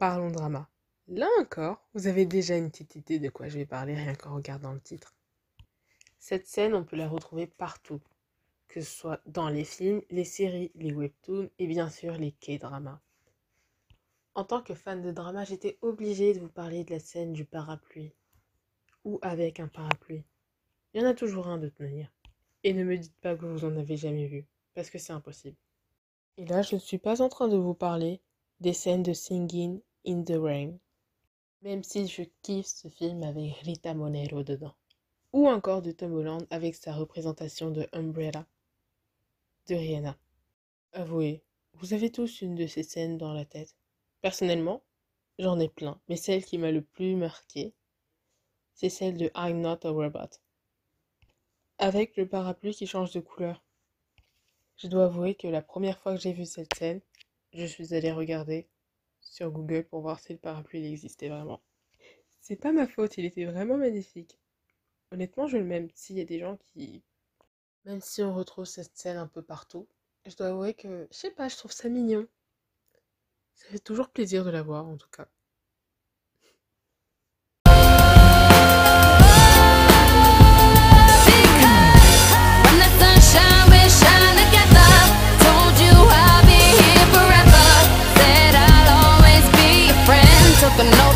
parlons drama. Là encore, vous avez déjà une petite idée de quoi je vais parler rien qu'en regardant le titre. Cette scène, on peut la retrouver partout, que ce soit dans les films, les séries, les webtoons et bien sûr les K-dramas. En tant que fan de drama, j'étais obligée de vous parler de la scène du parapluie. Ou avec un parapluie. Il y en a toujours un de tenir. Et ne me dites pas que vous en avez jamais vu, parce que c'est impossible. Et là, je ne suis pas en train de vous parler des scènes de Singing in the Rain, même si je kiffe ce film avec Rita Monero dedans. Ou encore de Tom Holland avec sa représentation de Umbrella de Rihanna. Avouez, vous avez tous une de ces scènes dans la tête. Personnellement, j'en ai plein, mais celle qui m'a le plus marqué, c'est celle de I'm Not a Robot. Avec le parapluie qui change de couleur. Je dois avouer que la première fois que j'ai vu cette scène, je suis allée regarder sur Google pour voir si le parapluie existait vraiment. C'est pas ma faute, il était vraiment magnifique. Honnêtement, je le même. S'il y a des gens qui. Même si on retrouve cette scène un peu partout, je dois avouer que, je sais pas, je trouve ça mignon. Ça fait toujours plaisir de la voir en tout cas. took a note.